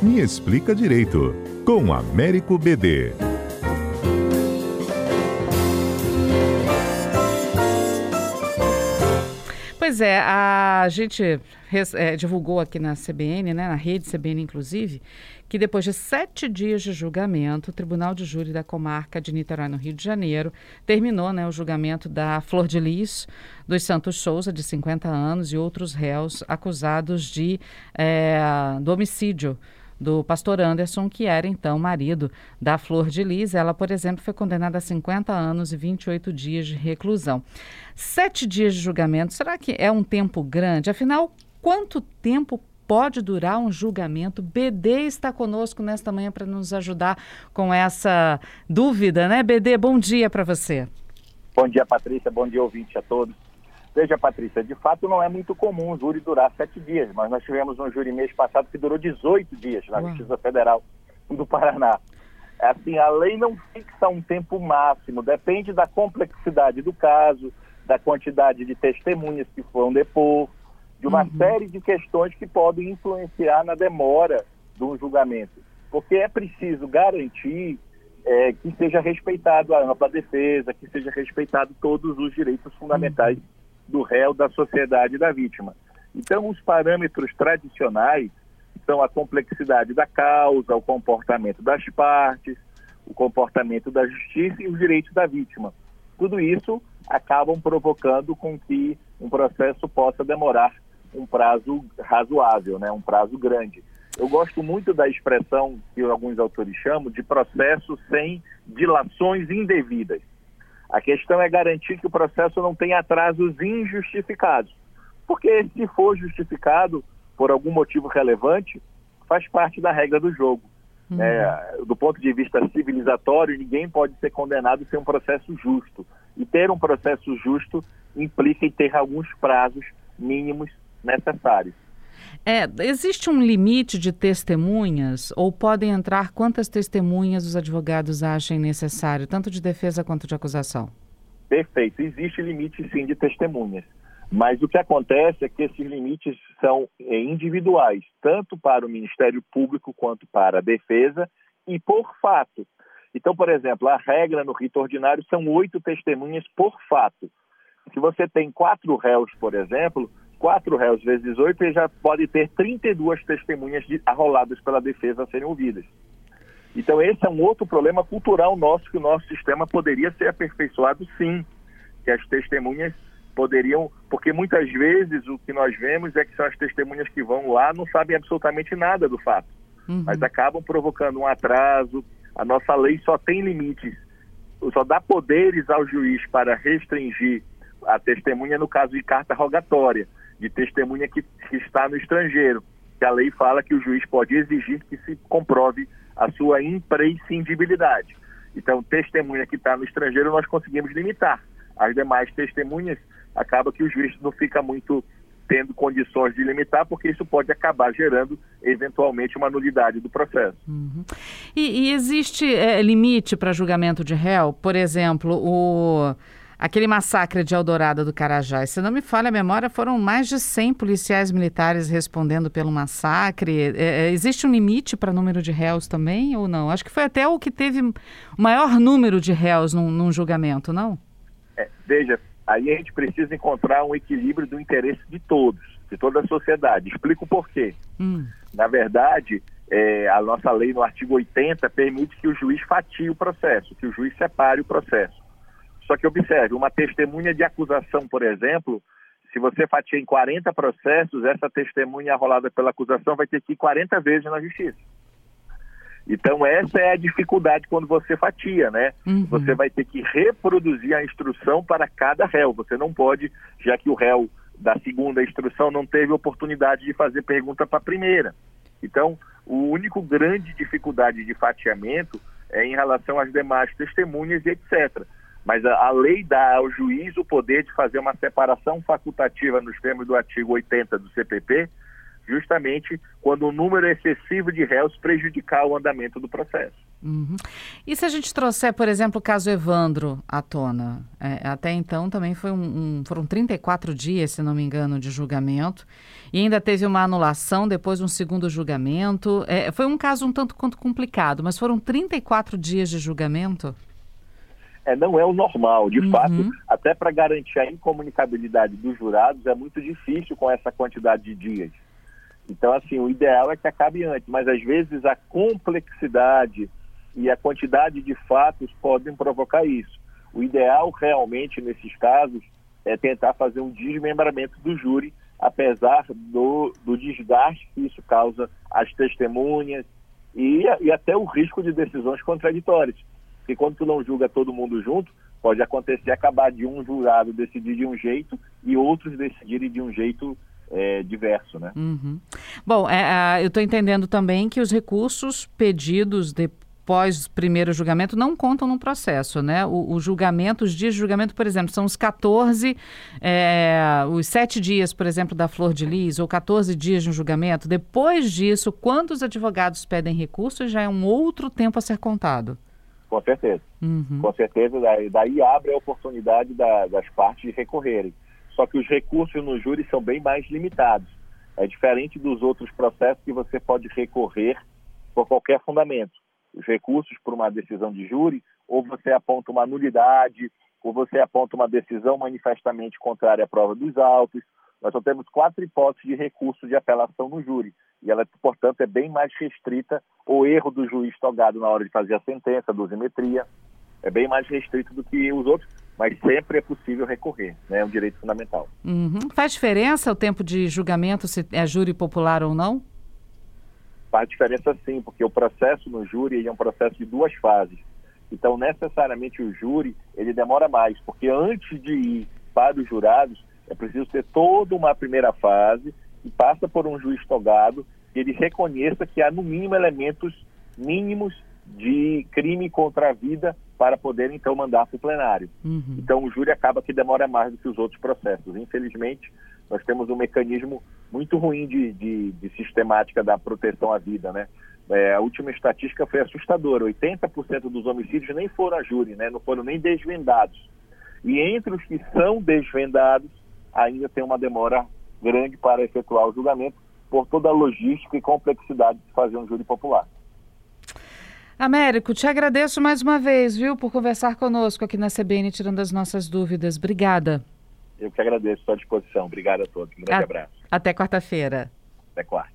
Me Explica Direito, com Américo BD. Pois é, a gente é, divulgou aqui na CBN, né, na rede CBN inclusive, que depois de sete dias de julgamento, o Tribunal de Júri da Comarca de Niterói, no Rio de Janeiro, terminou né, o julgamento da Flor de Lis dos Santos Souza, de 50 anos, e outros réus acusados de, é, do homicídio do pastor Anderson, que era então marido da Flor de Lis. Ela, por exemplo, foi condenada a 50 anos e 28 dias de reclusão. Sete dias de julgamento, será que é um tempo grande? Afinal, quanto tempo pode durar um julgamento? BD está conosco nesta manhã para nos ajudar com essa dúvida, né? BD, bom dia para você. Bom dia, Patrícia. Bom dia, ouvinte a todos. Veja, Patrícia, de fato não é muito comum o júri durar sete dias, mas nós tivemos um júri mês passado que durou 18 dias na Uau. Justiça Federal do Paraná. É assim, a lei não fixa um tempo máximo, depende da complexidade do caso, da quantidade de testemunhas que foram depor, de uma uhum. série de questões que podem influenciar na demora de um julgamento. Porque é preciso garantir é, que seja respeitado a ampla defesa, que seja respeitado todos os direitos fundamentais uhum do réu, da sociedade e da vítima. Então, os parâmetros tradicionais são a complexidade da causa, o comportamento das partes, o comportamento da justiça e os direitos da vítima. Tudo isso acabam provocando com que um processo possa demorar um prazo razoável, né, um prazo grande. Eu gosto muito da expressão que alguns autores chamam de processo sem dilações indevidas. A questão é garantir que o processo não tenha atrasos injustificados. Porque se for justificado por algum motivo relevante, faz parte da regra do jogo. Uhum. É, do ponto de vista civilizatório, ninguém pode ser condenado sem um processo justo. E ter um processo justo implica em ter alguns prazos mínimos necessários. É, existe um limite de testemunhas ou podem entrar quantas testemunhas os advogados achem necessário, tanto de defesa quanto de acusação? Perfeito. Existe limite sim de testemunhas. Mas o que acontece é que esses limites são é, individuais, tanto para o Ministério Público quanto para a defesa e por fato. Então, por exemplo, a regra no rito ordinário são oito testemunhas por fato. Se você tem quatro réus, por exemplo, quatro réus vezes oito, ele já pode ter 32 testemunhas de, arroladas pela defesa a serem ouvidas. Então, esse é um outro problema cultural nosso, que o nosso sistema poderia ser aperfeiçoado sim, que as testemunhas poderiam, porque muitas vezes o que nós vemos é que são as testemunhas que vão lá não sabem absolutamente nada do fato, uhum. mas acabam provocando um atraso. A nossa lei só tem limites, só dá poderes ao juiz para restringir a testemunha no caso de carta rogatória de testemunha que, que está no estrangeiro, que a lei fala que o juiz pode exigir que se comprove a sua imprescindibilidade. Então, testemunha que está no estrangeiro nós conseguimos limitar. As demais testemunhas, acaba que o juiz não fica muito tendo condições de limitar, porque isso pode acabar gerando, eventualmente, uma nulidade do processo. Uhum. E, e, existe é, limite para julgamento de réu? Por exemplo, o aquele massacre de Eldorado do Carajás. Se não me falha a memória, foram mais de 100 policiais militares respondendo pelo massacre. É, é, existe um limite para número de réus também ou não? Acho que foi até o que teve o maior número de réus num, num julgamento, não? É, veja, aí a gente precisa encontrar um equilíbrio do interesse de todos, de toda a sociedade. Explico o porquê. Hum. Na verdade, é, a nossa lei no artigo 80 permite que o juiz fatie o processo, que o juiz separe o processo. Só que observe, uma testemunha de acusação, por exemplo, se você fatia em 40 processos, essa testemunha arrolada pela acusação vai ter que ir 40 vezes na justiça. Então, essa é a dificuldade quando você fatia, né? Uhum. Você vai ter que reproduzir a instrução para cada réu. Você não pode, já que o réu da segunda instrução não teve oportunidade de fazer pergunta para a primeira. Então, o único grande dificuldade de fatiamento é em relação às demais testemunhas e etc. Mas a, a, lei dá ao juiz o poder de fazer uma separação facultativa nos termos do artigo 80 do CPP, justamente quando o número excessivo de réus prejudicar o andamento do processo. Uhum. E se a gente trouxer, por exemplo, o caso Evandro à tona? É, até então também foi um, um, foram 34 dias, se não me engano, de julgamento. E ainda teve uma anulação depois de um segundo julgamento. É, foi um caso um tanto quanto complicado, mas foram 34 dias de julgamento? É, não é o normal. De uhum. fato, até para garantir a incomunicabilidade dos jurados, é muito difícil com essa quantidade de dias. Então, assim, o ideal é que acabe antes, mas às vezes a complexidade e a quantidade de fatos podem provocar isso. O ideal realmente nesses casos é tentar fazer um desmembramento do júri, apesar do, do desgaste que isso causa às testemunhas e, e até o risco de decisões contraditórias. Porque quando tu não julga todo mundo junto, pode acontecer acabar de um jurado decidir de um jeito e outros decidirem de um jeito é, diverso, né? Uhum. Bom, é, eu estou entendendo também que os recursos pedidos de, pós primeiro julgamento não contam no processo, né? O, julgamento, os dias de julgamento, por exemplo, são os 14, é, os sete dias, por exemplo, da Flor de Lis, ou 14 dias de um julgamento. Depois disso, quando os advogados pedem recurso, já é um outro tempo a ser contado. Com certeza. Uhum. Com certeza, daí, daí, abre a oportunidade da, das partes de recorrerem. Só que os recursos no júri são bem mais limitados. É diferente dos outros processos que você pode recorrer por qualquer fundamento os recursos por uma decisão de júri, ou você aponta uma nulidade, ou você aponta uma decisão manifestamente contrária à prova dos autos. Nós só temos quatro hipóteses de recurso de apelação no júri. E ela, portanto, é bem mais restrita o erro do juiz togado na hora de fazer a sentença, a dosimetria. É bem mais restrito do que os outros, mas sempre é possível recorrer, né? é um direito fundamental. Uhum. Faz diferença o tempo de julgamento, se é júri popular ou não? Faz diferença sim, porque o processo no júri é um processo de duas fases. Então, necessariamente o júri, ele demora mais, porque antes de ir para os jurados, é preciso ter toda uma primeira fase que passa por um juiz togado, que ele reconheça que há no mínimo elementos mínimos de crime contra a vida para poder então mandar para o plenário. Uhum. Então o júri acaba que demora mais do que os outros processos. Infelizmente, nós temos um mecanismo muito ruim de, de, de sistemática da proteção à vida, né? É, a última estatística foi assustadora: 80% dos homicídios nem foram a júri, né? não foram nem desvendados. E entre os que são desvendados, ainda tem uma demora grande para efetuar o julgamento, por toda a logística e complexidade de fazer um júri popular. Américo, te agradeço mais uma vez, viu, por conversar conosco aqui na CBN, tirando as nossas dúvidas. Obrigada. Eu que agradeço, estou à disposição. Obrigado a todos. Um grande a abraço. Até quarta-feira. Até quarta.